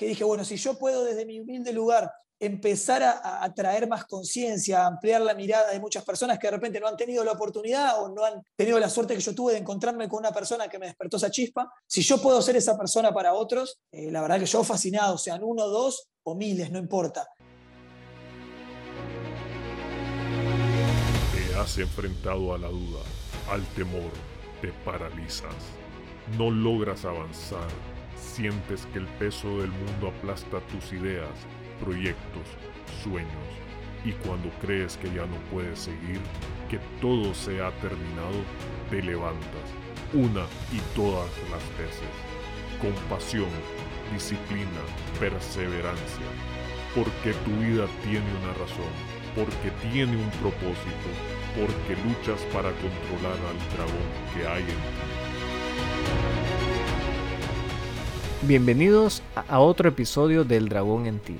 que dije, bueno, si yo puedo desde mi humilde lugar empezar a, traer más conciencia, a ampliar la mirada de muchas personas que de repente no han tenido la oportunidad o no han tenido la suerte que yo tuve de encontrarme con una persona que me despertó esa chispa, si yo puedo ser esa persona para otros, eh, la verdad que yo fascinado, sean uno, dos o miles, no importa. Te has enfrentado a la duda, al temor, te paralizas, no logras avanzar, sientes que el peso del mundo aplasta tus ideas proyectos, sueños. Y cuando crees que ya no puedes seguir, que todo se ha terminado, te levantas, una y todas las veces, con pasión, disciplina, perseverancia, porque tu vida tiene una razón, porque tiene un propósito, porque luchas para controlar al dragón que hay en ti. Bienvenidos a otro episodio del Dragón en ti.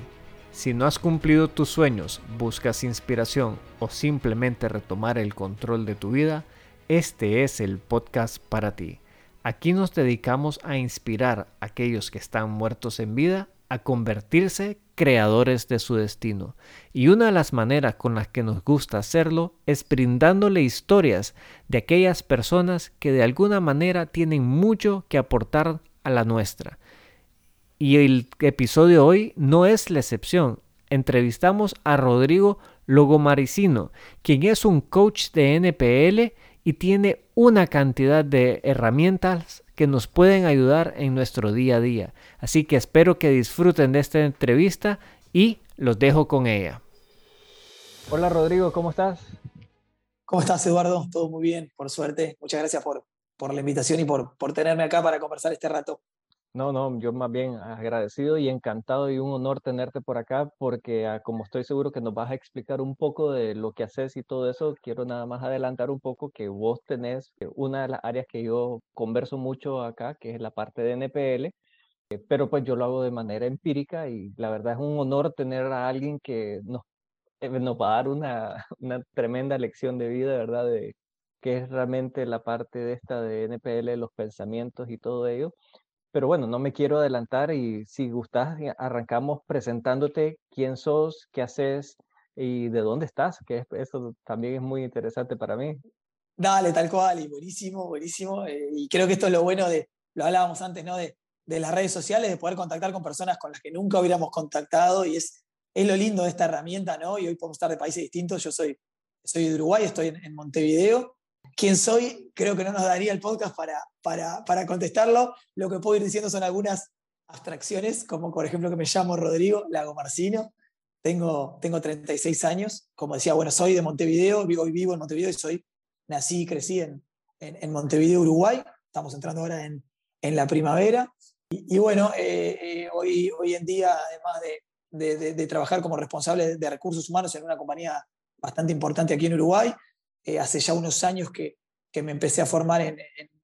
Si no has cumplido tus sueños, buscas inspiración o simplemente retomar el control de tu vida, este es el podcast para ti. Aquí nos dedicamos a inspirar a aquellos que están muertos en vida a convertirse creadores de su destino. Y una de las maneras con las que nos gusta hacerlo es brindándole historias de aquellas personas que de alguna manera tienen mucho que aportar a la nuestra y el episodio de hoy no es la excepción. Entrevistamos a Rodrigo Logomaricino, quien es un coach de NPL y tiene una cantidad de herramientas que nos pueden ayudar en nuestro día a día. Así que espero que disfruten de esta entrevista y los dejo con ella. Hola Rodrigo, ¿cómo estás? ¿Cómo estás Eduardo? Todo muy bien, por suerte. Muchas gracias por, por la invitación y por, por tenerme acá para conversar este rato. No, no, yo más bien agradecido y encantado y un honor tenerte por acá porque ah, como estoy seguro que nos vas a explicar un poco de lo que haces y todo eso, quiero nada más adelantar un poco que vos tenés eh, una de las áreas que yo converso mucho acá, que es la parte de NPL, eh, pero pues yo lo hago de manera empírica y la verdad es un honor tener a alguien que nos, eh, nos va a dar una, tremenda lección de vida, ¿verdad? De qué es realmente la parte de esta de NPL, los pensamientos y todo ello. Pero bueno, no me quiero adelantar y si gustas, arrancamos presentándote quién sos, qué haces y de dónde estás, que eso también es muy interesante para mí. Dale, tal cual, y buenísimo, buenísimo. Eh, y creo que esto es lo bueno de, lo hablábamos antes, ¿no? De, de, las redes sociales, de poder contactar con personas con las que nunca hubiéramos contactado y es, es lo lindo de esta herramienta, ¿no? Y hoy podemos estar de países distintos. Yo soy, soy de Uruguay, estoy en Montevideo quién soy, creo que no nos daría el podcast para, para, contestarlo. Lo que puedo ir diciendo son algunas abstracciones, como por ejemplo que me llamo Rodrigo Lago Marcino, tengo, tengo 36 años, como decía, bueno, soy de Montevideo, vivo, vivo en Montevideo y soy, nací y crecí en, en, Montevideo, Uruguay, estamos entrando ahora en, en la primavera. Y, bueno, eh, eh, hoy, hoy en día, además de, de, de, trabajar como responsable de recursos humanos en una compañía bastante importante aquí en Uruguay, eh, hace ya unos años que, que me empecé a formar en,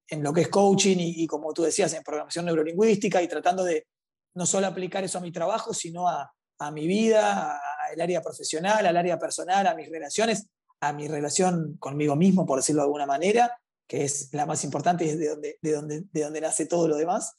en, lo que es coaching y, como tú decías, en programación neurolingüística y tratando de no solo aplicar eso a mi trabajo, sino a, a mi vida, al área profesional, al área personal, a mis relaciones, a mi relación conmigo mismo, por decirlo de alguna manera, que es la más importante y es de donde, de donde, de donde nace todo lo demás.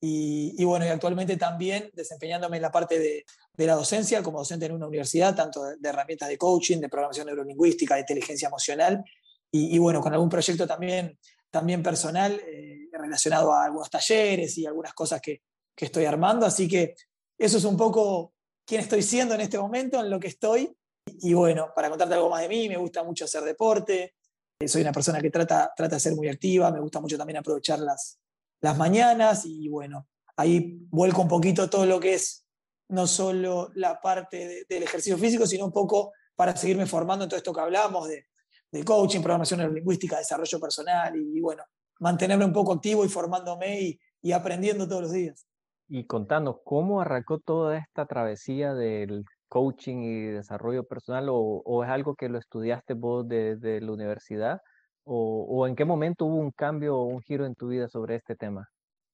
Y, bueno, y actualmente también desempeñándome en la parte de, la docencia como docente en una universidad, tanto de, herramientas de coaching, de programación neurolingüística, de inteligencia emocional, y, y bueno, con algún proyecto también, también personal eh, relacionado a algunos talleres y algunas cosas que, que, estoy armando. Así que eso es un poco quién estoy siendo en este momento, en lo que estoy. Y, bueno, para contarte algo más de mí, me gusta mucho hacer deporte, eh, soy una persona que trata, trata de ser muy activa, me gusta mucho también aprovechar las, las mañanas y bueno, ahí vuelco un poquito todo lo que es no solo la parte del ejercicio físico, sino un poco para seguirme formando en todo esto que hablamos de, de coaching, programación neurolingüística, desarrollo personal y, bueno, mantenerme un poco activo y formándome y, y aprendiendo todos los días. Y contando, ¿cómo arrancó toda esta travesía del coaching y desarrollo personal o, es algo que lo estudiaste vos desde la universidad? O, en qué momento hubo un cambio o un giro en tu vida sobre este tema?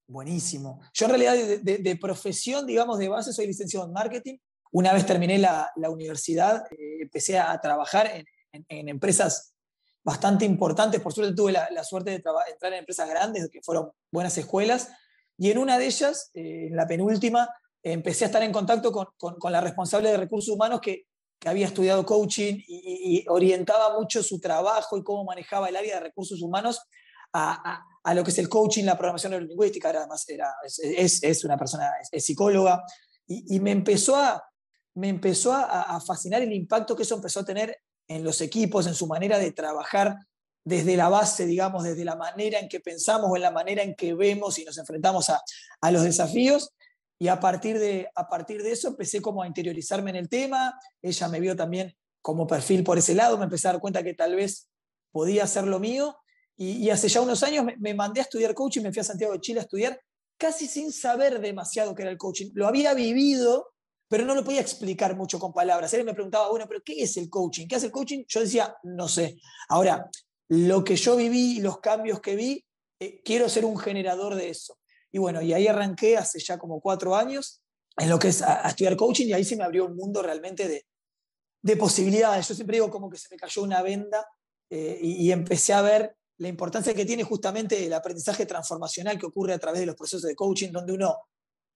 Buenísimo. Yo en realidad de, profesión, digamos, de base soy licenciado en marketing. Una vez terminé la, universidad, eh, empecé a trabajar en, empresas bastante importantes. Por suerte tuve la, suerte de entrar en empresas grandes, que fueron buenas escuelas. Y en una de ellas, eh, en la penúltima, empecé a estar en contacto con, con, la responsable de recursos humanos que, que había estudiado coaching y, orientaba mucho su trabajo y cómo manejaba el área de recursos humanos a, a, lo que es el coaching, la programación neurolingüística, además era, es, es, una persona, es, psicóloga, y, y, me empezó, a, me empezó a, fascinar el impacto que eso empezó a tener en los equipos, en su manera de trabajar desde la base, digamos, desde la manera en que pensamos o en la manera en que vemos y nos enfrentamos a, a los desafíos. Y a partir, de, a partir de eso empecé como a interiorizarme en el tema, ella me vio también como perfil por ese lado, me empecé a dar cuenta que tal vez podía hacer lo mío y, hace ya unos años me, mandé a estudiar coaching, me fui a Santiago de Chile a estudiar casi sin saber demasiado qué era el coaching. Lo había vivido, pero no lo podía explicar mucho con palabras. Él me preguntaba, bueno, pero ¿qué es el coaching? ¿Qué hace el coaching? Yo decía, no sé. Ahora, lo que yo viví, los cambios que vi, eh, quiero ser un generador de eso. Y bueno, y ahí arranqué hace ya como cuatro años en lo que es a, estudiar coaching y ahí se me abrió un mundo realmente de, de posibilidades. Yo siempre digo como que se me cayó una venda eh, y, y, empecé a ver la importancia que tiene justamente el aprendizaje transformacional que ocurre a través de los procesos de coaching, donde uno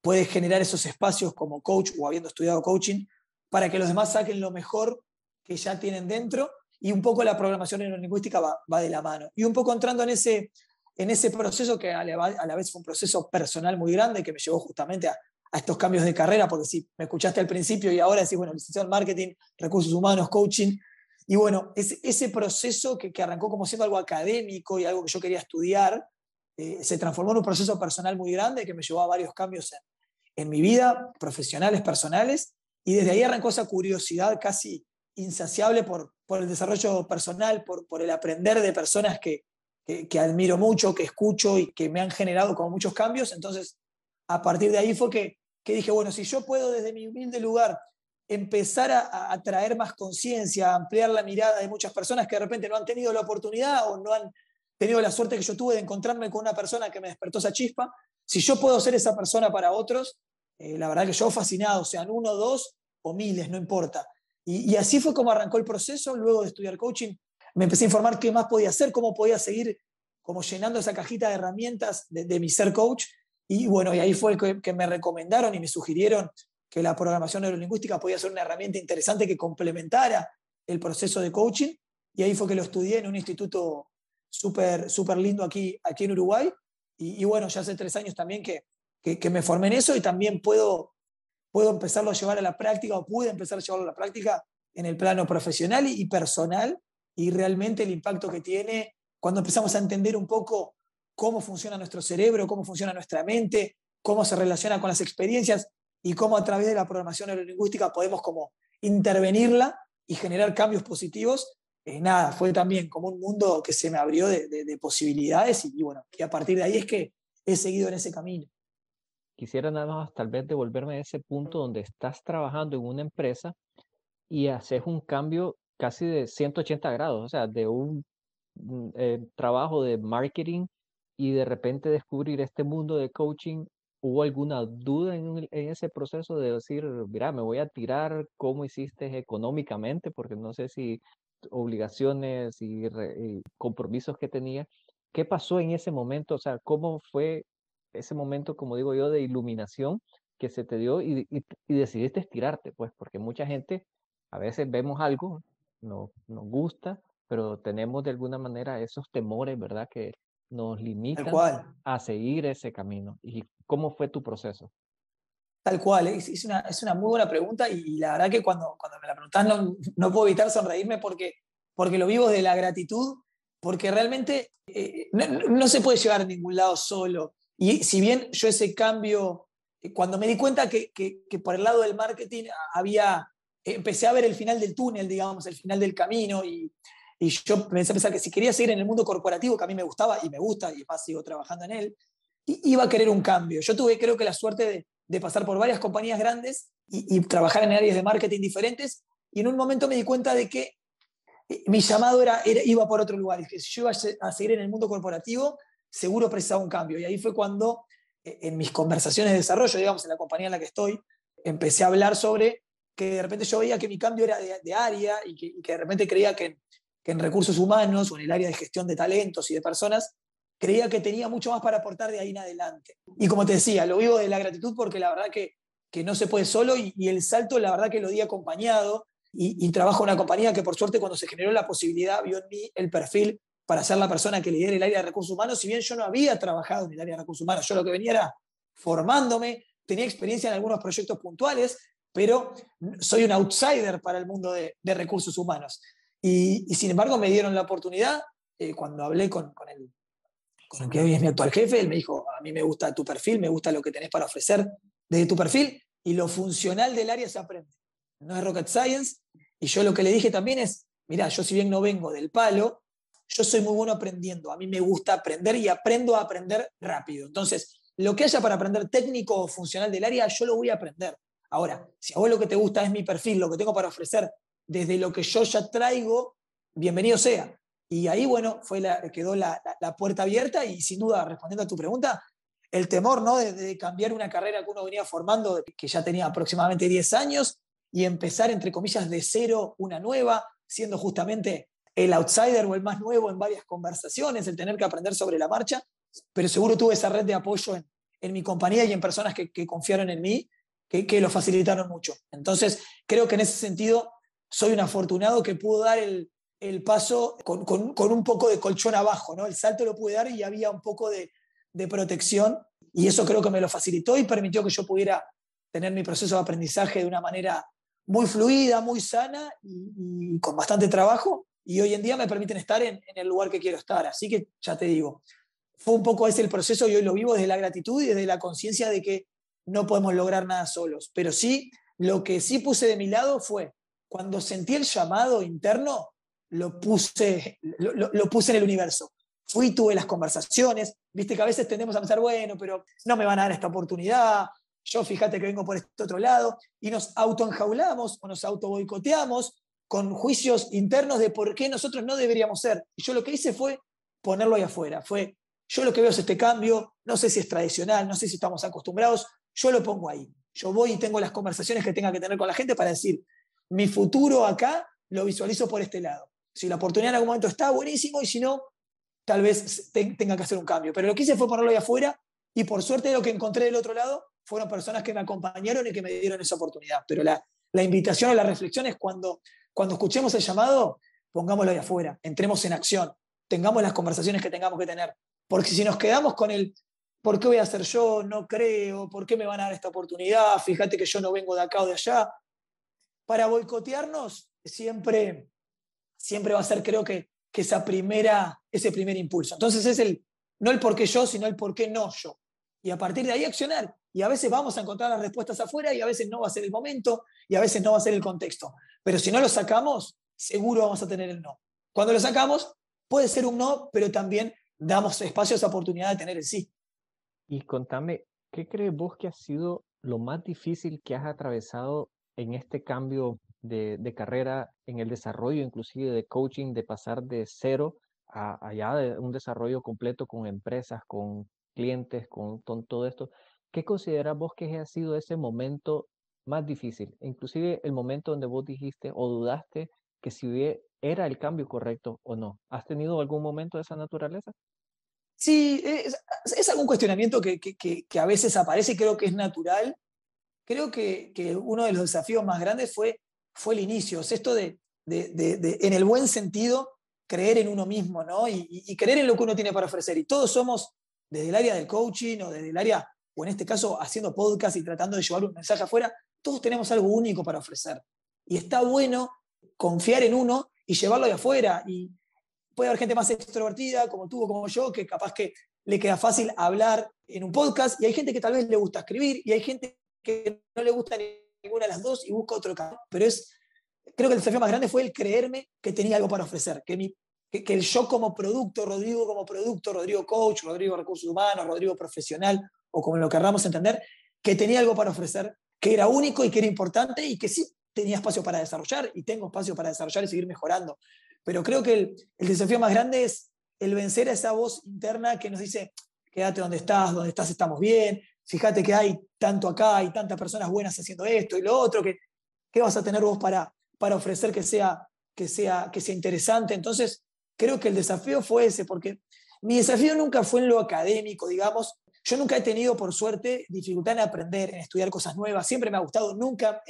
puede generar esos espacios como coach o habiendo estudiado coaching para que los demás saquen lo mejor que ya tienen dentro y un poco la programación neurolingüística va, va de la mano. Y un poco entrando en ese, en ese proceso que a la, vez fue un proceso personal muy grande que me llevó justamente a, a, estos cambios de carrera, porque si me escuchaste al principio y ahora decís, bueno, licenciado en marketing, recursos humanos, coaching, y bueno, ese, ese proceso que, que, arrancó como siendo algo académico y algo que yo quería estudiar, eh, se transformó en un proceso personal muy grande que me llevó a varios cambios en, en mi vida, profesionales, personales, y desde ahí arrancó esa curiosidad casi insaciable por, por el desarrollo personal, por, por el aprender de personas que, que, admiro mucho, que escucho y que me han generado como muchos cambios. Entonces, a partir de ahí fue que, dije, bueno, si yo puedo desde mi humilde lugar empezar a, a traer más conciencia, ampliar la mirada de muchas personas que de repente no han tenido la oportunidad o no han tenido la suerte que yo tuve de encontrarme con una persona que me despertó esa chispa, si yo puedo ser esa persona para otros, eh, la verdad que yo fascinado, sean uno, dos o miles, no importa. Y, así fue como arrancó el proceso. Luego de estudiar coaching, me empecé a informar qué más podía hacer, cómo podía seguir como llenando esa cajita de herramientas de, mi ser coach. Y bueno, y ahí fue que, me recomendaron y me sugirieron que la programación neurolingüística podía ser una herramienta interesante que complementara el proceso de coaching. Y ahí fue que lo estudié en un instituto súper súper lindo aquí, aquí en Uruguay. Y, y, bueno, ya hace tres años también que, que, que, me formé en eso y también puedo puedo empezarlo a llevar a la práctica o pude empezar a llevarlo a la práctica en el plano profesional y personal y realmente el impacto que tiene cuando empezamos a entender un poco cómo funciona nuestro cerebro, cómo funciona nuestra mente, cómo se relaciona con las experiencias y cómo a través de la programación neurolingüística podemos como intervenirla y generar cambios positivos. Eh, nada, fue también como un mundo que se me abrió de, de, de posibilidades y, y, bueno, y a partir de ahí es que he seguido en ese camino quisiera nada más tal vez devolverme a ese punto donde estás trabajando en una empresa y haces un cambio casi de 180 grados, o sea, de un mm, eh, trabajo de marketing y de repente descubrir este mundo de coaching. ¿Hubo alguna duda en, ese proceso de decir, mira, me voy a tirar, cómo hiciste económicamente? Porque no sé si obligaciones y, compromisos que tenía. ¿Qué pasó en ese momento? O sea, ¿cómo fue ese momento, como digo yo, de iluminación que se te dio y, y, decidiste estirarte, pues, porque mucha gente, a veces vemos algo, no, nos gusta, pero tenemos de alguna manera esos temores, ¿verdad? Que nos limitan a seguir ese camino. ¿Y cómo fue tu proceso? Tal cual, es, una, es una muy buena pregunta y, la verdad que cuando, cuando me la preguntas no, no puedo evitar sonreírme porque, porque lo vivo de la gratitud, porque realmente eh, no, no, se puede llegar a ningún lado solo. Y si bien yo ese cambio, eh, cuando me di cuenta que, que, por el lado del marketing había, empecé a ver el final del túnel, digamos, el final del camino, y, y yo empecé a pensar que si quería seguir en el mundo corporativo, que a mí me gustaba y me gusta, y más sigo trabajando en él, iba a querer un cambio. Yo tuve, creo que, la suerte de, de pasar por varias compañías grandes y, y, trabajar en áreas de marketing diferentes, y en un momento me di cuenta de que eh, mi llamado era, era iba por otro lugar, y que si yo iba a seguir en el mundo corporativo, seguro precisaba un cambio. Y ahí fue cuando, eh, en mis conversaciones de desarrollo, digamos, en la compañía en la que estoy, empecé a hablar sobre que de repente yo veía que mi cambio era de, área y que, que, de repente creía que, que, en recursos humanos o en el área de gestión de talentos y de personas, creía que tenía mucho más para aportar de ahí en adelante. Y como te decía, lo vivo de la gratitud porque la verdad que que no se puede solo y, el salto, la verdad que lo di acompañado y, trabajo en una compañía que por suerte cuando se generó la posibilidad vio en mí el perfil para ser la persona que lidera el área de recursos humanos, si bien yo no había trabajado en el área de recursos humanos, yo lo que venía era formándome, tenía experiencia en algunos proyectos puntuales, pero soy un outsider para el mundo de, recursos humanos. Y, sin embargo me dieron la oportunidad, eh, cuando hablé con, el, con el que hoy es mi actual jefe, él me dijo, a mí me gusta tu perfil, me gusta lo que tenés para ofrecer desde tu perfil, y lo funcional del área se aprende. No es rocket science, y yo lo que le dije también es, mira, yo si bien no vengo del palo, yo soy muy bueno aprendiendo, a mí me gusta aprender y aprendo a aprender rápido. Entonces, lo que haya para aprender técnico o funcional del área, yo lo voy a aprender. Ahora, si a vos lo que te gusta es mi perfil, lo que tengo para ofrecer desde lo que yo ya traigo, bienvenido sea. Y ahí, bueno, fue la, quedó la, puerta abierta y sin duda, respondiendo a tu pregunta, el temor ¿no? de, cambiar una carrera que uno venía formando, que ya tenía aproximadamente 10 años, y empezar, entre comillas, de cero una nueva, siendo justamente el outsider o el más nuevo en varias conversaciones, el tener que aprender sobre la marcha, pero seguro tuve esa red de apoyo en, en mi compañía y en personas que confiaron en mí, que, lo facilitaron mucho. Entonces, creo que en ese sentido soy un afortunado que pudo dar el, el paso con, con, un poco de colchón abajo, ¿no? El salto lo pude dar y había un poco de, de protección y eso creo que me lo facilitó y permitió que yo pudiera tener mi proceso de aprendizaje de una manera muy fluida, muy sana y, y con bastante trabajo y hoy en día me permiten estar en, en, el lugar que quiero estar. Así que ya te digo, fue un poco ese el proceso y hoy lo vivo desde la gratitud y desde la conciencia de que no podemos lograr nada solos. Pero sí, lo que sí puse de mi lado fue, cuando sentí el llamado interno, lo puse, lo, lo, puse en el universo. Fui, tuve las conversaciones, viste que a veces tendemos a pensar, bueno, pero no me van a dar esta oportunidad, yo fíjate que vengo por este otro lado, y nos autoenjaulamos o nos auto boicoteamos con juicios internos de por qué nosotros no deberíamos ser. Y yo lo que hice fue ponerlo ahí afuera, fue yo lo que veo es este cambio, no sé si es tradicional, no sé si estamos acostumbrados, yo lo pongo ahí. Yo voy y tengo las conversaciones que tenga que tener con la gente para decir, mi futuro acá lo visualizo por este lado. Si la oportunidad en algún momento está, buenísimo, y si no, tal vez tenga que hacer un cambio. Pero lo que hice fue ponerlo ahí afuera y por suerte lo que encontré del otro lado fueron personas que me acompañaron y que me dieron esa oportunidad. Pero la, la invitación o la reflexión es cuando, cuando escuchemos el llamado, pongámoslo ahí afuera, entremos en acción, tengamos las conversaciones que tengamos que tener. Porque si nos quedamos con el, ¿por qué voy a hacer yo? No creo, ¿por qué me van a dar esta oportunidad? Fíjate que yo no vengo de acá o de allá. Para boicotearnos siempre, siempre va a ser, creo que, que esa primera, ese primer impulso. Entonces es el, no el por qué yo, sino el por qué no yo. Y a partir de ahí accionar. Y a veces vamos a encontrar las respuestas afuera y a veces no va a ser el momento y a veces no va a ser el contexto. Pero si no lo sacamos, seguro vamos a tener el no. Cuando lo sacamos, puede ser un no, pero también damos espacio a esa oportunidad de tener el sí. Y contame, ¿qué crees vos que ha sido lo más difícil que has atravesado en este cambio de, carrera, en el desarrollo inclusive de coaching, de pasar de cero a allá de un desarrollo completo con empresas, con clientes, con, con todo esto? ¿Qué consideras vos que ha sido ese momento más difícil? Inclusive el momento donde vos dijiste o dudaste que si era el cambio correcto o no. ¿Has tenido algún momento de esa naturaleza? Sí, es, algún cuestionamiento que, que, a veces aparece creo que es natural. Creo que, que, uno de los desafíos más grandes fue, fue el inicio, es esto de, de, de, en el buen sentido, creer en uno mismo, ¿no? Y, y, creer en lo que uno tiene para ofrecer. Y todos somos, desde el área del coaching o desde el área, o en este caso haciendo podcast y tratando de llevar un mensaje afuera, todos tenemos algo único para ofrecer. Y está bueno confiar en uno y llevarlo de afuera. Y puede haber gente más extrovertida, como tú o como yo, que capaz que le queda fácil hablar en un podcast, y hay gente que tal vez le gusta escribir, y hay gente que no le gusta ninguna de las dos y busca otro camino. Pero es, creo que el desafío más grande fue el creerme que tenía algo para ofrecer, que, mi, que, que el yo como producto, Rodrigo como producto, Rodrigo coach, Rodrigo recursos humanos, Rodrigo profesional, o como lo querramos entender, que tenía algo para ofrecer, que era único y que era importante y que sí tenía espacio para desarrollar y tengo espacio para desarrollar y seguir mejorando. Pero creo que el, desafío más grande es el vencer a esa voz interna que nos dice, quédate donde estás, donde estás estamos bien, fíjate que hay tanto acá, hay tantas personas buenas haciendo esto y lo otro, que, ¿qué vas a tener vos para, para ofrecer que sea, que, sea, que sea interesante? Entonces, creo que el desafío fue ese, porque mi desafío nunca fue en lo académico, digamos, yo nunca he tenido, por suerte, dificultad en aprender, en estudiar cosas nuevas, siempre me ha gustado, nunca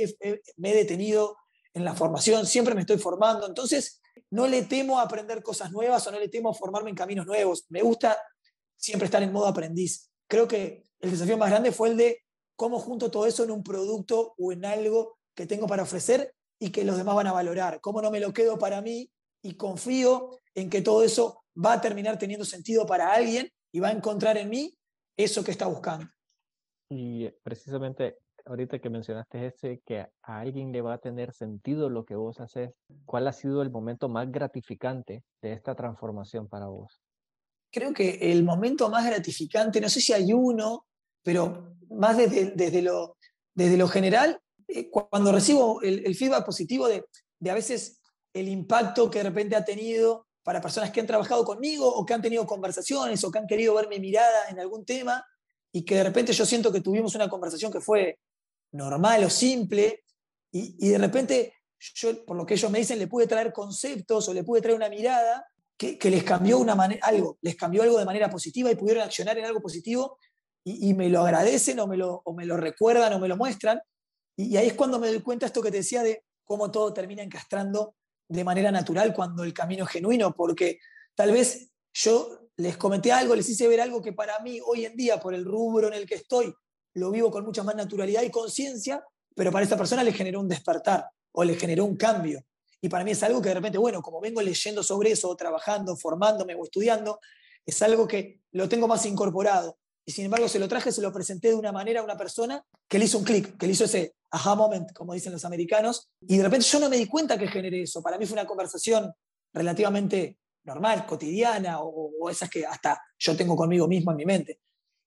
me he detenido en la formación, siempre me estoy formando, entonces no le temo a aprender cosas nuevas o no le temo a formarme en caminos nuevos, me gusta siempre estar en modo aprendiz. Creo que el desafío más grande fue el de cómo junto todo eso en un producto o en algo que tengo para ofrecer y que los demás van a valorar, cómo no me lo quedo para mí y confío en que todo eso va a terminar teniendo sentido para alguien y va a encontrar en mí eso que está buscando. Y precisamente ahorita que mencionaste ese, que a alguien le va a tener sentido lo que vos haces, ¿cuál ha sido el momento más gratificante de esta transformación para vos? Creo que el momento más gratificante, no sé si hay uno, pero más desde, desde, lo, desde lo general, eh, cuando recibo el, feedback positivo de, de a veces el impacto que de repente ha tenido para personas que han trabajado conmigo o que han tenido conversaciones o que han querido ver mi mirada en algún tema y que de repente yo siento que tuvimos una conversación que fue normal o simple, y, de repente yo, por lo que ellos me dicen, le pude traer conceptos o le pude traer una mirada que, les cambió una algo, les cambió algo de manera positiva y pudieron accionar en algo positivo y, me lo agradecen o me lo, o me lo recuerdan o me lo muestran. Y, ahí es cuando me doy cuenta esto que te decía de cómo todo termina encastrando de manera natural cuando el camino es genuino, porque tal vez yo les comenté algo, les hice ver algo que para mí hoy en día, por el rubro en el que estoy, lo vivo con mucha más naturalidad y conciencia, pero para esta persona le generó un despertar o le generó un cambio. Y para mí es algo que de repente, bueno, como vengo leyendo sobre eso, trabajando, formándome o estudiando, es algo que lo tengo más incorporado. Y sin embargo, se lo traje, se lo presenté de una manera a una persona que le hizo un clic, que le hizo ese aha moment, como dicen los americanos. Y de repente yo no me di cuenta que generé eso. Para mí fue una conversación relativamente normal, cotidiana, o, o esas que hasta yo tengo conmigo mismo en mi mente.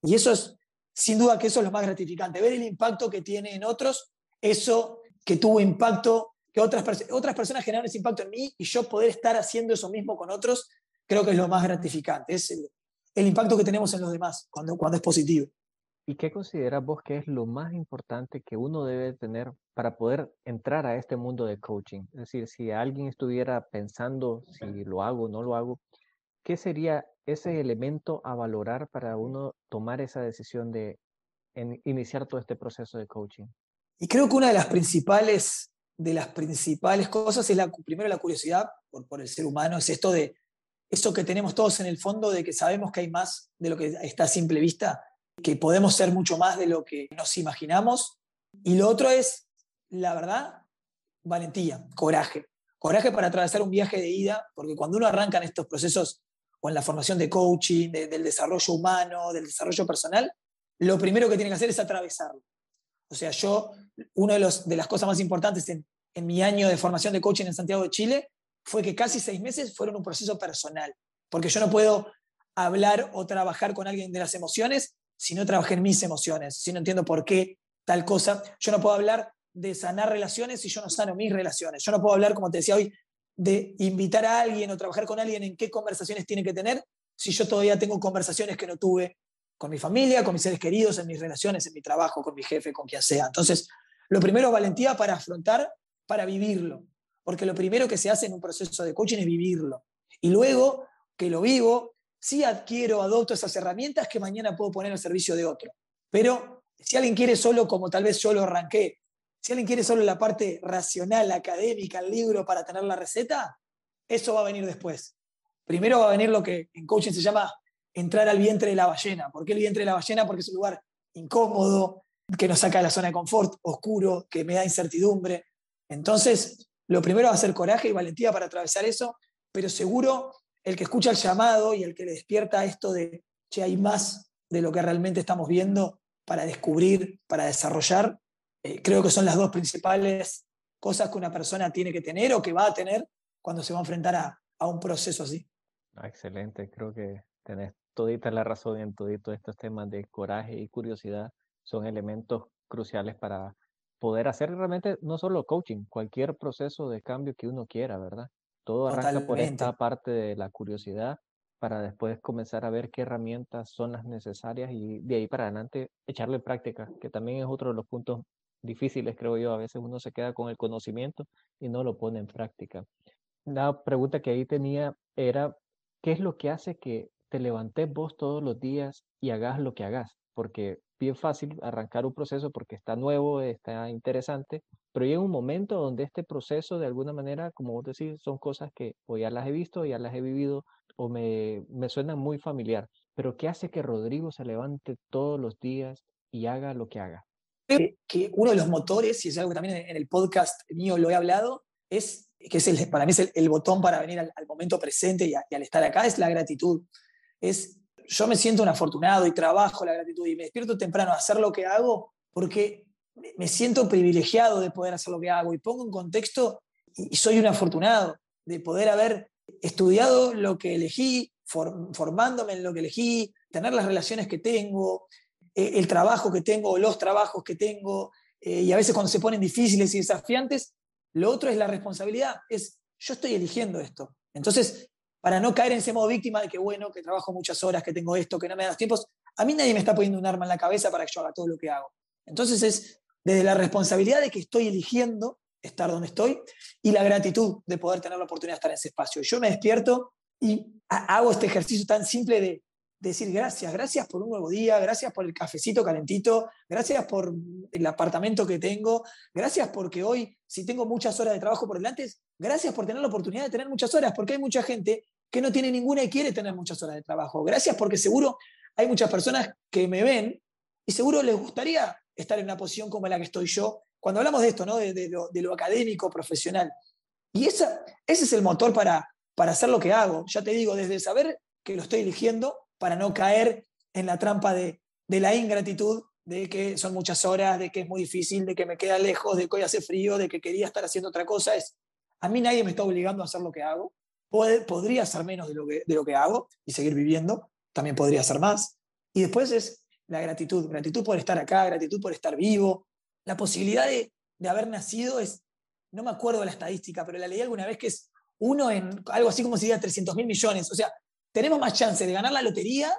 Y eso es sin duda que eso es lo más gratificante, ver el impacto que tiene en otros, eso que tuvo impacto, que otras, otras personas generaron ese impacto en mí y yo poder estar haciendo eso mismo con otros, creo que es lo más gratificante, es el, impacto que tenemos en los demás cuando, cuando es positivo. ¿Y qué consideras vos que es lo más importante que uno debe tener para poder entrar a este mundo de coaching? Es decir, si alguien estuviera pensando si lo hago o no lo hago, ¿qué sería ese elemento a valorar para uno tomar esa decisión de iniciar todo este proceso de coaching? Y creo que una de las principales, de las principales cosas es la, primero la curiosidad por, por el ser humano, es esto de eso que tenemos todos en el fondo de que sabemos que hay más de lo que está a simple vista, que podemos ser mucho más de lo que nos imaginamos. Y lo otro es, la verdad, valentía, coraje. Coraje para atravesar un viaje de ida, porque cuando uno arranca en estos procesos en la formación de coaching, del desarrollo humano, del desarrollo personal, lo primero que tiene que hacer es atravesarlo. O sea, yo, una de, de las cosas más importantes en, en mi año de formación de coaching en Santiago de Chile fue que casi seis meses fueron un proceso personal, porque yo no puedo hablar o trabajar con alguien de las emociones si no trabajé en mis emociones, si no entiendo por qué tal cosa. Yo no puedo hablar de sanar relaciones si yo no sano mis relaciones. Yo no puedo hablar, como te decía hoy, de invitar a alguien o trabajar con alguien en qué conversaciones tiene que tener si yo todavía tengo conversaciones que no tuve con mi familia, con mis seres queridos, en mis relaciones, en mi trabajo, con mi jefe, con quien sea. Entonces, lo primero es valentía para afrontar, para vivirlo, porque lo primero que se hace en un proceso de coaching es vivirlo. Y luego que lo vivo, sí adquiero, adopto esas herramientas que mañana puedo poner al servicio de otro. Pero si alguien quiere solo, como tal vez yo lo arranqué, si alguien quiere solo la parte racional, académica, el libro para tener la receta, eso va a venir después. Primero va a venir lo que en coaching se llama entrar al vientre de la ballena. ¿Por qué el vientre de la ballena? Porque es un lugar incómodo, que nos saca de la zona de confort, oscuro, que me da incertidumbre. Entonces, lo primero va a ser coraje y valentía para atravesar eso, pero seguro el que escucha el llamado y el que le despierta esto de, que hay más de lo que realmente estamos viendo para descubrir, para desarrollar, eh, creo que son las dos principales cosas que una persona tiene que tener o que va a tener cuando se va a enfrentar a, a un proceso así. Ah, excelente, creo que tenés todita la razón en todos estos temas de coraje y curiosidad. Son elementos cruciales para poder hacer realmente no solo coaching, cualquier proceso de cambio que uno quiera, ¿verdad? Todo arranca por esta parte de la curiosidad para después comenzar a ver qué herramientas son las necesarias y de ahí para adelante echarle práctica, que también es otro de los puntos difíciles, creo yo. A veces uno se queda con el conocimiento y no lo pone en práctica. La pregunta que ahí tenía era, ¿qué es lo que hace que te levantes vos todos los días y hagas lo que hagas? porque bien fácil arrancar un proceso porque está nuevo, está interesante, pero llega un momento donde este proceso de alguna manera, como vos decís, son cosas que o ya las he visto, ya las he vivido o me, me suenan muy familiar. Pero ¿qué hace que Rodrigo se levante todos los días y haga lo que haga? Que uno de los motores, y es algo que también en el podcast mío lo he hablado, es que es el, para mí es el, botón para venir al, momento presente y, y, al estar acá, es la gratitud. Es yo me siento un afortunado y trabajo la gratitud y me despierto temprano a hacer lo que hago porque me siento privilegiado de poder hacer lo que hago y pongo en contexto y soy un afortunado de poder haber estudiado lo que elegí, formándome en lo que elegí, tener las relaciones que tengo, eh, el trabajo que tengo, los trabajos que tengo, eh, y a veces cuando se ponen difíciles y desafiantes, lo otro es la responsabilidad, es yo estoy eligiendo esto. Entonces, para no caer en ese modo víctima de que, bueno, que trabajo muchas horas, que tengo esto, que no me da los tiempos. A mí nadie me está poniendo un arma en la cabeza para que yo haga todo lo que hago. Entonces es desde la responsabilidad de que estoy eligiendo estar donde estoy y la gratitud de poder tener la oportunidad de estar en ese espacio. Yo me despierto y hago este ejercicio tan simple de decir gracias, gracias por un nuevo día, gracias por el cafecito calentito, gracias por el apartamento que tengo, gracias porque hoy, si tengo muchas horas de trabajo por delante, gracias por tener la oportunidad de tener muchas horas, porque hay mucha gente que no tiene ninguna y quiere tener muchas horas de trabajo. Gracias porque seguro hay muchas personas que me ven y seguro les gustaría estar en una posición como la que estoy yo, cuando hablamos de esto, ¿no? de, lo, académico, profesional. Y esa, ese es el motor para, para hacer lo que hago. Ya te digo, desde saber que lo estoy eligiendo, para no caer en la trampa de, la ingratitud, de que son muchas horas, de que es muy difícil, de que me queda lejos, de que hoy hace frío, de que quería estar haciendo otra cosa. Es, a mí nadie me está obligando a hacer lo que hago. podría hacer menos de lo, que, de lo que hago y seguir viviendo. También podría hacer más. Y después es la gratitud. Gratitud por estar acá, gratitud por estar vivo. La posibilidad de, de haber nacido es, no me acuerdo de la estadística, pero la leí alguna vez que es uno en algo así como si diga 300 mil millones. O sea, tenemos más chance de ganar la lotería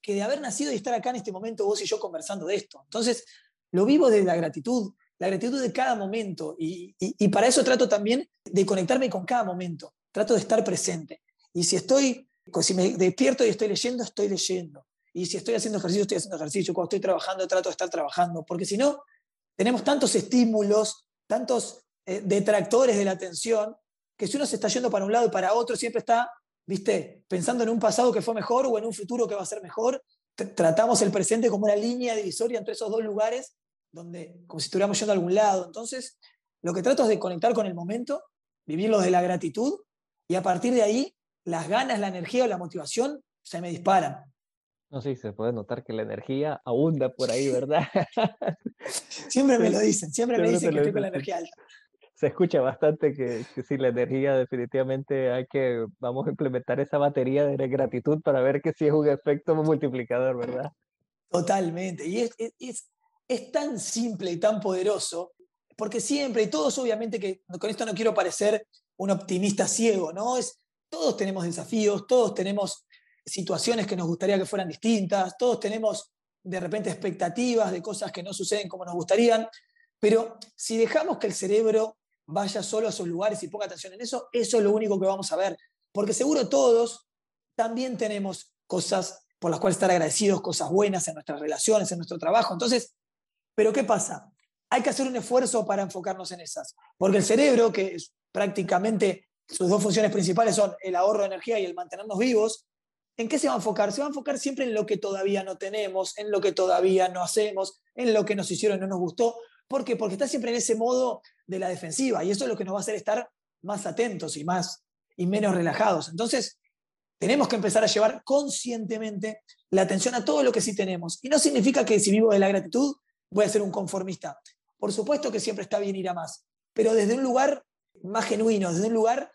que de haber nacido y estar acá en este momento vos y yo conversando de esto. Entonces, lo vivo desde la gratitud, la gratitud de cada momento. Y, para eso trato también de conectarme con cada momento. Trato de estar presente. Y si estoy, si me despierto y estoy leyendo, estoy leyendo. Y si estoy haciendo ejercicio, estoy haciendo ejercicio. Cuando estoy trabajando, trato de estar trabajando. Porque si no, tenemos tantos estímulos, tantos eh, detractores de la atención, que si uno se está yendo para un lado y para otro, siempre está ¿viste? Pensando en un pasado que fue mejor o en un futuro que va a ser mejor, tratamos el presente como una línea divisoria entre esos dos lugares, donde, como si estuviéramos yendo a algún lado. Entonces, lo que trato es de conectar con el momento, vivirlo de la gratitud, y a partir de ahí, las ganas, la energía o la motivación se me disparan. No sé, se puede notar que la energía abunda por ahí, ¿verdad? siempre me lo dicen, siempre me dicen que estoy con la energía alta se escucha bastante que, que sí, la energía definitivamente hay que, vamos a implementar esa batería de gratitud para ver que sí es un efecto multiplicador, ¿verdad? Totalmente. Y es, es, es tan simple y tan poderoso, porque siempre, y todos obviamente que con esto no quiero parecer un optimista ciego, ¿no? Es, todos tenemos desafíos, todos tenemos situaciones que nos gustaría que fueran distintas, todos tenemos de repente expectativas de cosas que no suceden como nos gustarían, pero si dejamos que el cerebro vaya solo a esos lugares y ponga atención en eso, eso es lo único que vamos a ver. Porque seguro todos también tenemos cosas por las cuales estar agradecidos, cosas buenas en nuestras relaciones, en nuestro trabajo. Entonces, ¿pero qué pasa? Hay que hacer un esfuerzo para enfocarnos en esas. Porque el cerebro, que es prácticamente sus dos funciones principales son el ahorro de energía y el mantenernos vivos, ¿en qué se va a enfocar? Se va a enfocar siempre en lo que todavía no tenemos, en lo que todavía no hacemos, en lo que nos hicieron y no nos gustó. ¿Por qué? Porque está siempre en ese modo de la defensiva y eso es lo que nos va a hacer estar más atentos y, más, y menos relajados. Entonces, tenemos que empezar a llevar conscientemente la atención a todo lo que sí tenemos. Y no significa que si vivo de la gratitud voy a ser un conformista. Por supuesto que siempre está bien ir a más, pero desde un lugar más genuino, desde un lugar,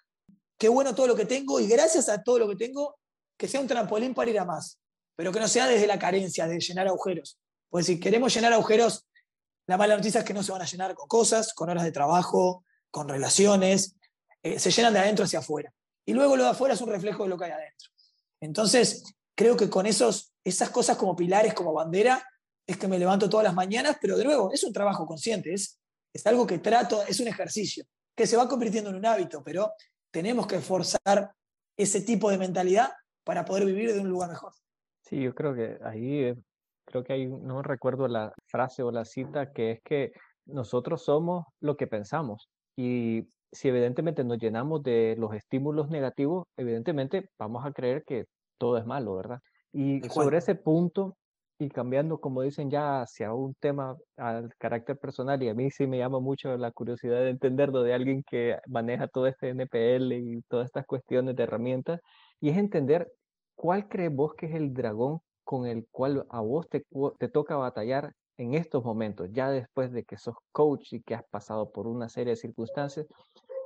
qué bueno todo lo que tengo y gracias a todo lo que tengo, que sea un trampolín para ir a más, pero que no sea desde la carencia, de llenar agujeros. Pues si queremos llenar agujeros la mala noticia es que no se van a llenar con cosas, con horas de trabajo, con relaciones, eh, se llenan de adentro hacia afuera. Y luego lo de afuera es un reflejo de lo que hay adentro. Entonces, creo que con esos, esas cosas como pilares, como bandera, es que me levanto todas las mañanas, pero de nuevo, es un trabajo consciente, es, es algo que trato, es un ejercicio, que se va convirtiendo en un hábito, pero tenemos que forzar ese tipo de mentalidad para poder vivir de un lugar mejor. Sí, yo creo que ahí creo que hay, no recuerdo la frase o la cita, que es que nosotros somos lo que pensamos. Y si evidentemente nos llenamos de los estímulos negativos, evidentemente vamos a creer que todo es malo, ¿verdad? Y sobre ese punto, y cambiando, como dicen ya, hacia un tema al carácter personal, y a mí sí me llama mucho la curiosidad de entenderlo de alguien que maneja todo este NPL y todas estas cuestiones de herramientas, y es entender cuál crees vos que es el dragón con el cual a vos te, te toca batallar en estos momentos, ya después de que sos coach y que has pasado por una serie de circunstancias,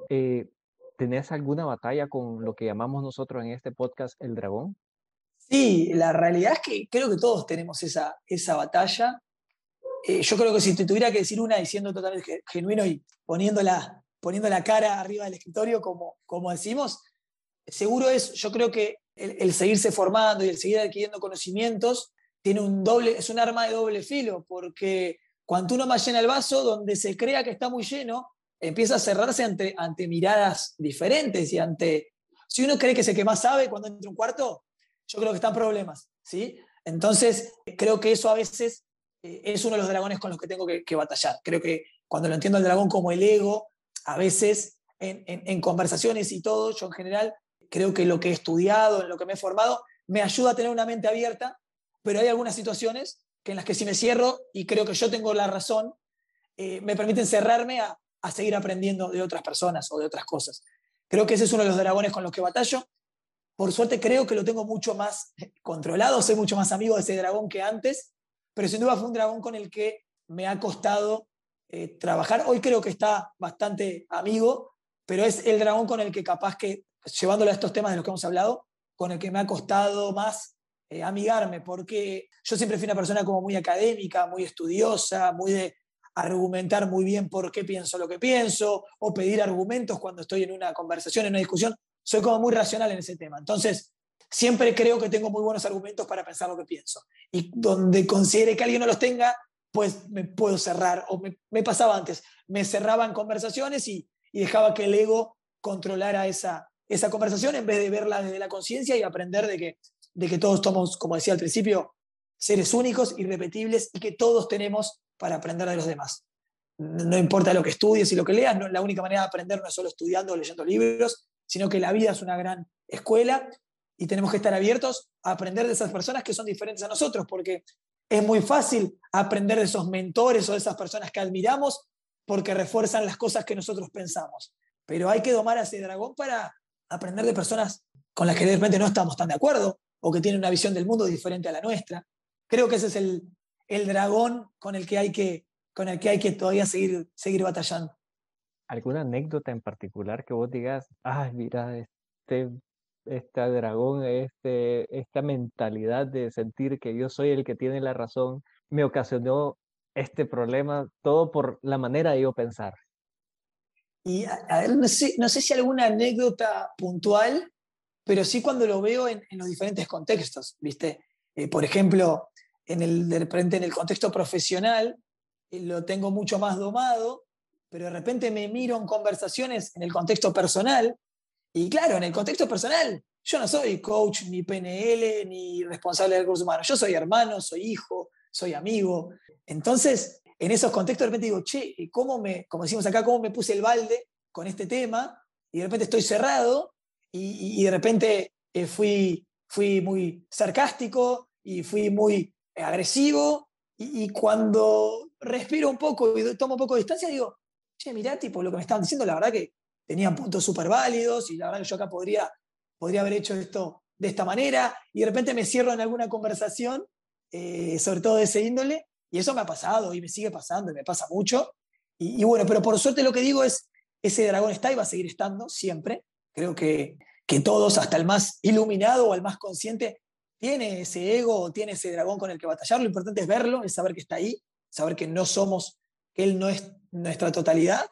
eh, ¿tenés alguna batalla con lo que llamamos nosotros en este podcast el dragón? Sí, la realidad es que creo que todos tenemos esa, esa batalla. Eh, yo creo que si te tuviera que decir una diciendo totalmente genuino y poniendo la, poniendo la cara arriba del escritorio, como, como decimos, seguro es, yo creo que el, seguirse formando y el seguir adquiriendo conocimientos tiene un doble, es un arma de doble filo, porque cuando uno más llena el vaso, donde se crea que está muy lleno, empieza a cerrarse ante, ante miradas diferentes y ante... Si uno cree que es el que más sabe cuando entra un cuarto, yo creo que están problemas, ¿sí? Entonces, creo que eso a veces eh, es uno de los dragones con los que tengo que, batallar. Creo que cuando lo entiendo al dragón como el ego, a veces en, en, conversaciones y todo, yo en general creo que lo que he estudiado, en lo que me he formado, me ayuda a tener una mente abierta, pero hay algunas situaciones que en las que si me cierro y creo que yo tengo la razón, eh, me permiten cerrarme a, a seguir aprendiendo de otras personas o de otras cosas. Creo que ese es uno de los dragones con los que batallo por suerte creo que lo tengo mucho más controlado, soy mucho más amigo de ese dragón que antes, pero sin duda fue un dragón con el que me ha costado eh, trabajar. Hoy creo que está bastante amigo, pero es el dragón con el que capaz que, llevándolo a estos temas de los que hemos hablado, con el que me ha costado más eh, amigarme, porque yo siempre fui una persona como muy académica, muy estudiosa, muy de argumentar muy bien por qué pienso lo que pienso, o pedir argumentos cuando estoy en una conversación, en una discusión soy como muy racional en ese tema. Entonces, siempre creo que tengo muy buenos argumentos para pensar lo que pienso. Y donde considere que alguien no los tenga, pues me puedo cerrar. O me, pasaba antes, me cerraba en conversaciones y, dejaba que el ego controlara esa, esa conversación en vez de verla desde la conciencia y aprender de que, de que todos somos, como decía al principio, seres únicos, irrepetibles y que todos tenemos para aprender de los demás. No importa lo que estudies y lo que leas, no, la única manera de aprender no es solo estudiando o leyendo libros, sino que la vida es una gran escuela y tenemos que estar abiertos a aprender de esas personas que son diferentes a nosotros, porque es muy fácil aprender de esos mentores o de esas personas que admiramos porque refuerzan las cosas que nosotros pensamos. Pero hay que domar a ese dragón para aprender de personas con las que de repente no estamos tan de acuerdo o que tienen una visión del mundo diferente a la nuestra. Creo que ese es el, el dragón con el que hay que, con el que, hay que todavía seguir, seguir batallando. ¿Alguna anécdota en particular que vos digas, ay, mira, este, este dragón, este, esta mentalidad de sentir que yo soy el que tiene la razón, me ocasionó este problema, todo por la manera de yo pensar? Y ver, no sé, no sé, si alguna anécdota puntual, pero sí cuando lo veo en, los diferentes contextos, ¿viste? Eh, por ejemplo, en el, de repente en el contexto profesional, eh, lo tengo mucho más domado, pero de repente me miro en conversaciones en el contexto personal, y claro, en el contexto personal, yo no soy coach, ni PNL, ni responsable de recursos humanos, yo soy hermano, soy hijo, soy amigo. Entonces, en esos contextos de repente digo, che, ¿cómo me, como decimos acá, cómo me puse el balde con este tema? Y de repente estoy cerrado y, de repente eh, fui, fui muy sarcástico y fui muy agresivo y, cuando respiro un poco y tomo un poco de distancia, digo, che, mirá, tipo, lo que me estaban diciendo, la verdad que tenían puntos súper válidos y la verdad que yo acá podría, podría haber hecho esto de esta manera y de repente me cierro en alguna conversación, eh, sobre todo de ese índole, y eso me ha pasado y me sigue pasando y me pasa mucho. Y, bueno, pero por suerte lo que digo es, ese dragón está y va a seguir estando siempre. Creo que, que todos, hasta el más iluminado o el más consciente, tiene ese ego, tiene ese dragón con el que batallar. Lo importante es verlo, es saber que está ahí, saber que no somos, él no es nuestra totalidad,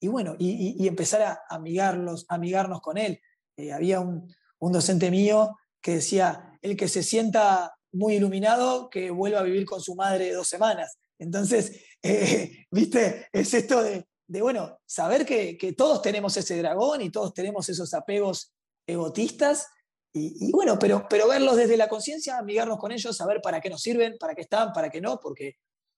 y bueno, y, empezar a amigarnos, amigarnos con él. Eh, había un, docente mío que decía, el que se sienta muy iluminado, que vuelva a vivir con su madre dos semanas. Entonces, eh, viste, es esto de, bueno, saber que, todos tenemos ese dragón y todos tenemos esos apegos egotistas Y, bueno, pero, pero verlos desde la conciencia, amigarnos con ellos, saber para qué nos sirven, para qué están, para qué no, porque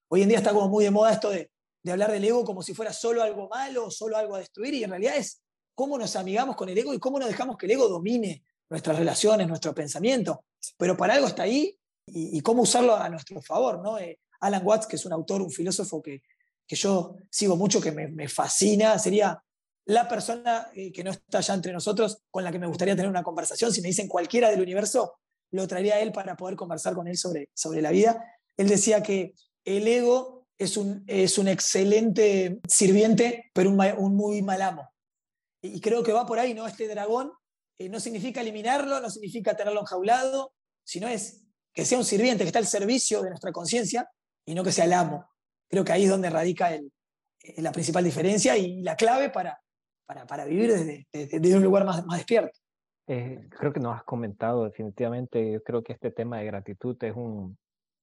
hoy en día está como muy de moda esto de, de hablar del ego como si fuera solo algo malo, solo algo a destruir, y en realidad es cómo nos amigamos con el ego y cómo no dejamos que el ego domine nuestras relaciones, nuestro pensamiento. Pero para algo está ahí y, cómo usarlo a nuestro favor. ¿no? Eh, Alan Watts, que es un autor, un filósofo que, que yo sigo mucho, que me, me fascina, sería la persona eh, que no está ya entre nosotros con la que me gustaría tener una conversación. Si me dicen cualquiera del universo, lo traería a él para poder conversar con él sobre, sobre la vida. Él decía que el ego es un, es un excelente sirviente, pero un, un muy mal amo. Y, creo que va por ahí, ¿no? Este dragón eh, no significa eliminarlo, no significa tenerlo enjaulado, sino es que sea un sirviente, que está al servicio de nuestra conciencia y no que sea el amo. Creo que ahí es donde radica el, la principal diferencia y la clave para, para, vivir desde, un lugar más, más despierto. Eh, creo que nos has comentado definitivamente, yo creo que este tema de gratitud es un,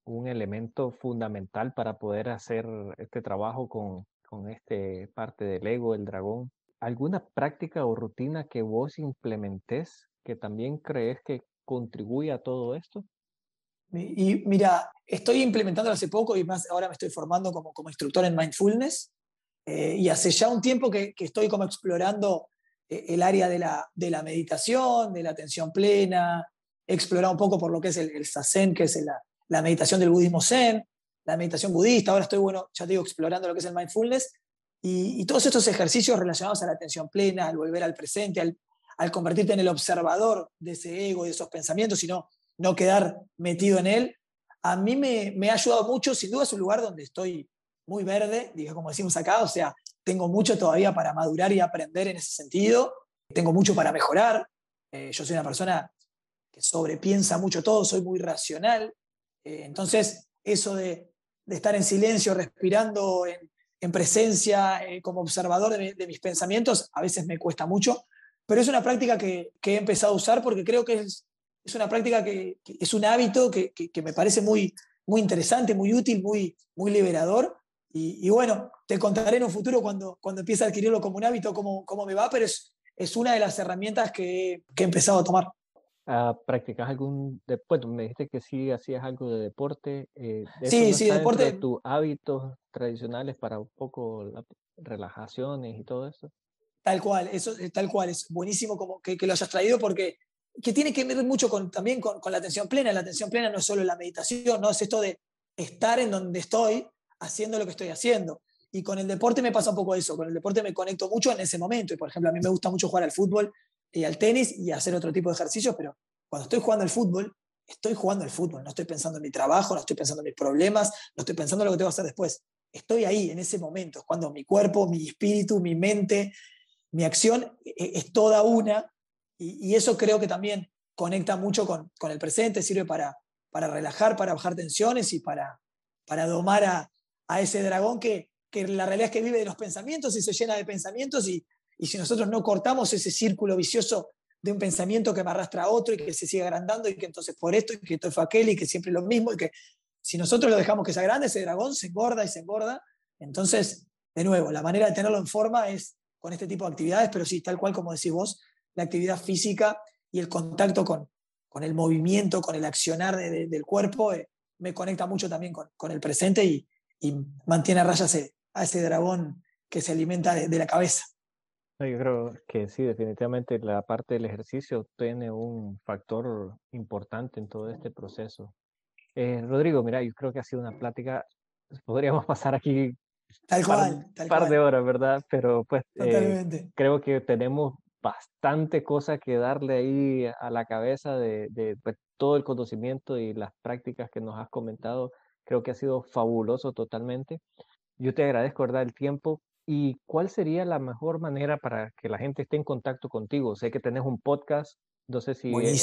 un elemento fundamental para poder hacer este trabajo con, con este parte del ego, el dragón. ¿Alguna práctica o rutina que vos implementes que también crees que contribuye a todo esto? Y mira, estoy implementando hace poco y más ahora me estoy formando como, como instructor en mindfulness. Eh, y hace ya un tiempo que, estoy como explorando eh, el área de la, de la, meditación, de la atención plena, he un poco por lo que es el, el que es la, la, meditación del budismo zen, la meditación budista, ahora estoy, bueno, ya digo, explorando lo que es el mindfulness, y, todos estos ejercicios relacionados a la atención plena, al volver al presente, al, al convertirte en el observador de ese ego de esos pensamientos, y no, quedar metido en él, a mí me, ha ayudado mucho, sin duda es un lugar donde estoy muy verde, digo, como decimos acá, o sea, tengo mucho todavía para madurar y aprender en ese sentido, tengo mucho para mejorar, eh, yo soy una persona que sobrepiensa mucho todo, soy muy racional, eh, entonces eso de, estar en silencio, respirando en, en presencia, eh, como observador de, mis pensamientos, a veces me cuesta mucho, pero es una práctica que, que he empezado a usar porque creo que es, es una práctica que, que es un hábito que, que, me parece muy, muy interesante, muy útil, muy, muy liberador y, bueno, te contaré en un futuro cuando, cuando empiece a adquirirlo como un hábito cómo, cómo me va, pero es, es una de las herramientas que, que he empezado a tomar. Uh, ¿Practicas algún deporte? Me dijiste que sí hacías algo de deporte. Eh, sí, sí, deporte. De tus hábitos tradicionales para un poco la, relajaciones y todo eso. Tal cual, eso tal cual. Es buenísimo como que, que lo hayas traído porque que tiene que ver mucho con, también con, la atención plena. La atención plena no es solo la meditación, no es esto de estar en donde estoy haciendo lo que estoy haciendo. Y con el deporte me pasa un poco eso, con el deporte me conecto mucho en ese momento. Y por ejemplo, a mí me gusta mucho jugar al fútbol y al tenis y hacer otro tipo de ejercicios, pero cuando estoy jugando al fútbol, estoy jugando al fútbol, no estoy pensando en mi trabajo, no estoy pensando en mis problemas, no estoy pensando en lo que tengo que hacer después. Estoy ahí en ese momento, es cuando mi cuerpo, mi espíritu, mi mente, mi acción e, e, es toda una. Y, eso creo que también conecta mucho con, con el presente, sirve para, para relajar, para bajar tensiones y para, para domar a, a ese dragón que, que la realidad es que vive de los pensamientos y se llena de pensamientos y, y si nosotros no cortamos ese círculo vicioso de un pensamiento que me arrastra a otro y que se sigue agrandando y que entonces por esto y que esto fue aquel y que siempre lo mismo y que si nosotros lo dejamos que se agrande, ese dragón se engorda y se engorda. Entonces, de nuevo, la manera de tenerlo en forma es con este tipo de actividades, pero sí, tal cual como decís vos, la actividad física y el contacto con, con el movimiento, con el accionar del cuerpo, eh, me conecta mucho también con, con el presente y, y mantiene a raya a ese dragón que se alimenta de, la cabeza. Yo creo que sí, definitivamente la parte del ejercicio tiene un factor importante en todo este proceso. Eh, Rodrigo, mira, yo creo que ha sido una plática, podríamos pasar aquí tal cual, un par de horas, ¿verdad? Pero pues eh, creo que tenemos bastante cosa que darle ahí a la cabeza de, de pues, todo el conocimiento y las prácticas que nos has comentado Creo que ha sido fabuloso totalmente. Yo te agradezco, ¿verdad?, el tiempo. ¿Y cuál sería la mejor manera para que la gente esté en contacto contigo? Sé que tenés un podcast, no sé si eh,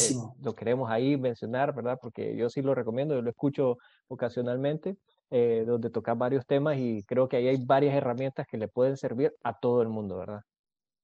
lo queremos ahí mencionar, ¿verdad? Porque yo sí lo recomiendo, yo lo escucho ocasionalmente, eh, donde tocas varios temas y creo que ahí hay varias herramientas que le pueden servir a todo el mundo, ¿verdad?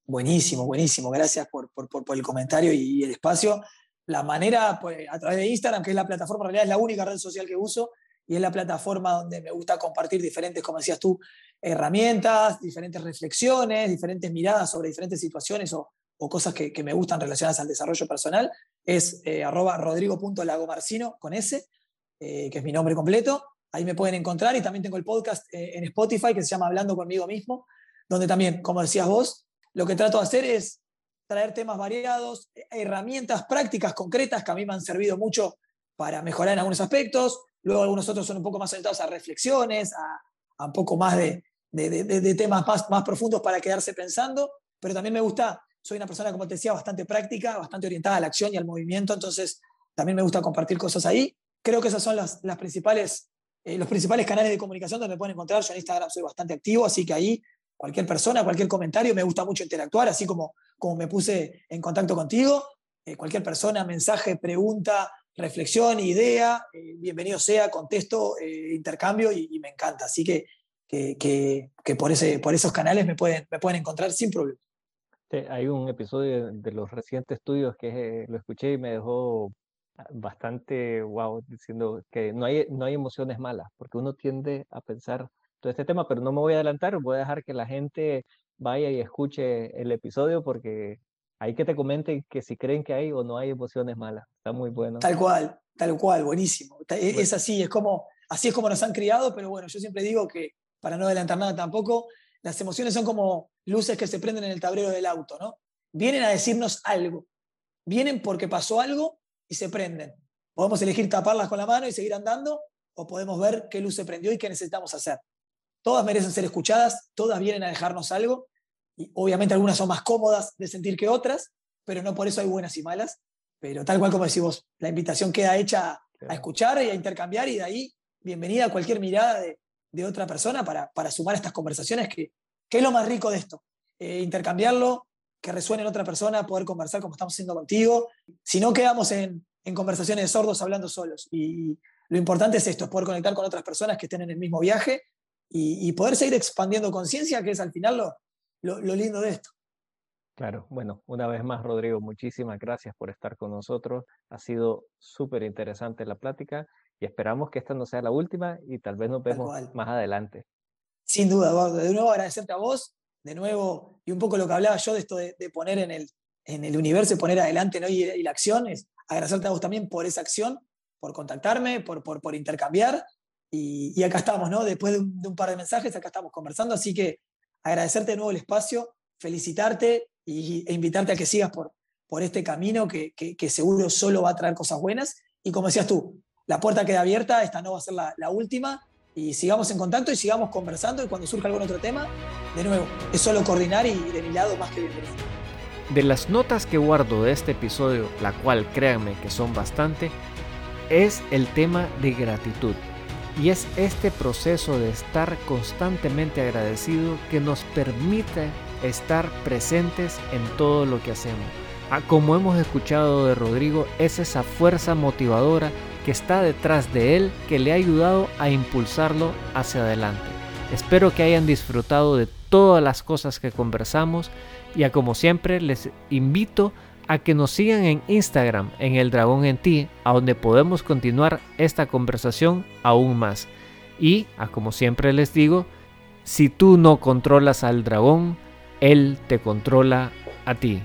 Buenísimo, buenísimo. Gracias por, por, por el comentario y, el espacio. La manera, pues, a través de Instagram, que es la plataforma, en realidad es la única red social que uso, y es la plataforma donde me gusta compartir diferentes, como decías tú, herramientas, diferentes reflexiones, diferentes miradas sobre diferentes situaciones o, o cosas que, me gustan relacionadas al desarrollo personal, es eh, arroba rodrigo.lagomarcino con S, eh, que es mi nombre completo. Ahí me pueden encontrar y también tengo el podcast eh, en Spotify que se llama Hablando conmigo mismo, donde también, como decías vos, lo que trato de hacer es traer temas variados, herramientas prácticas concretas que a mí me han servido mucho para mejorar en algunos aspectos. Luego algunos otros son un poco más orientados a reflexiones, a, un poco más de, temas más, profundos para quedarse pensando, pero también me gusta, soy una persona, como te decía, bastante práctica, bastante orientada a la acción y al movimiento, entonces también me gusta compartir cosas ahí. Creo que esas son las, las principales, eh, los principales canales de comunicación donde me pueden encontrar. Yo en Instagram soy bastante activo, así que ahí cualquier persona, cualquier comentario, me gusta mucho interactuar, así como, como me puse en contacto contigo. Eh, cualquier persona, mensaje, pregunta, reflexión, idea, eh, bienvenido sea, contesto, intercambio y, me encanta. Así que que, que, por, ese, por esos canales me pueden, me pueden encontrar sin problema. hay un episodio de los recientes estudios que lo escuché y me dejó bastante wow, diciendo que no hay, no hay emociones malas, porque uno tiende a pensar todo este tema, pero no me voy a adelantar, voy a dejar que la gente vaya y escuche el episodio porque hay que te comenten que si creen que hay o no hay emociones malas. Está muy bueno. Tal cual, tal cual, buenísimo. E, es así, es como, así es como nos han criado, pero bueno, yo siempre digo que para no adelantar nada tampoco, las emociones son como luces que se prenden en el tablero del auto, ¿no? Vienen a decirnos algo, vienen porque pasó algo y se prenden. Podemos elegir taparlas con la mano y seguir andando, o podemos ver qué luz se prendió y qué necesitamos hacer. Todas merecen ser escuchadas, todas vienen a dejarnos algo, y obviamente algunas son más cómodas de sentir que otras, pero no por eso hay buenas y malas. Pero tal cual como decimos, la invitación queda hecha a escuchar y a intercambiar, y de ahí, bienvenida a cualquier mirada de, de otra persona para, para sumar estas conversaciones, que, que, es lo más rico de esto. Eh, intercambiarlo, que resuene en otra persona, poder conversar como estamos haciendo contigo. Si no quedamos en, en conversaciones de sordos hablando solos. Y lo importante es esto, poder conectar con otras personas que estén en el mismo viaje y, y poder seguir expandiendo conciencia, que es al final lo, lo, lo lindo de esto. Claro, bueno, una vez más, Rodrigo, muchísimas gracias por estar con nosotros. Ha sido súper interesante la plática y esperamos que esta no sea la última y tal vez nos vemos más adelante. Sin duda, Eduardo. De nuevo agradecerte a vos, de nuevo, y un poco lo que hablaba yo de esto de, poner en el, en el universo y poner adelante ¿no? y, la acción, es agradecerte a vos también por esa acción, por contactarme, por, por, por intercambiar. Y, acá estamos, ¿no? Después de un, par de mensajes, acá estamos conversando. Así que agradecerte de nuevo el espacio, felicitarte y, e invitarte a que sigas por, por este camino que, que, que seguro solo va a traer cosas buenas. Y como decías tú, la puerta queda abierta, esta no va a ser la, última, y sigamos en contacto y sigamos conversando y cuando surja algún otro tema, de nuevo, es solo coordinar y de mi lado más que bienvenido. De las notas que guardo de este episodio, la cual créanme que son bastante, es el tema de gratitud. Y es este proceso de estar constantemente agradecido que nos permite estar presentes en todo lo que hacemos. Ah, como hemos escuchado de Rodrigo, es esa fuerza motivadora que está detrás de él que le ha ayudado a impulsarlo hacia adelante. Espero que hayan disfrutado de todas las cosas que conversamos y a como siempre les invito a que nos sigan en Instagram en el dragón en ti, a donde podemos continuar esta conversación aún más. Y a como siempre les digo, si tú no controlas al dragón, él te controla a ti.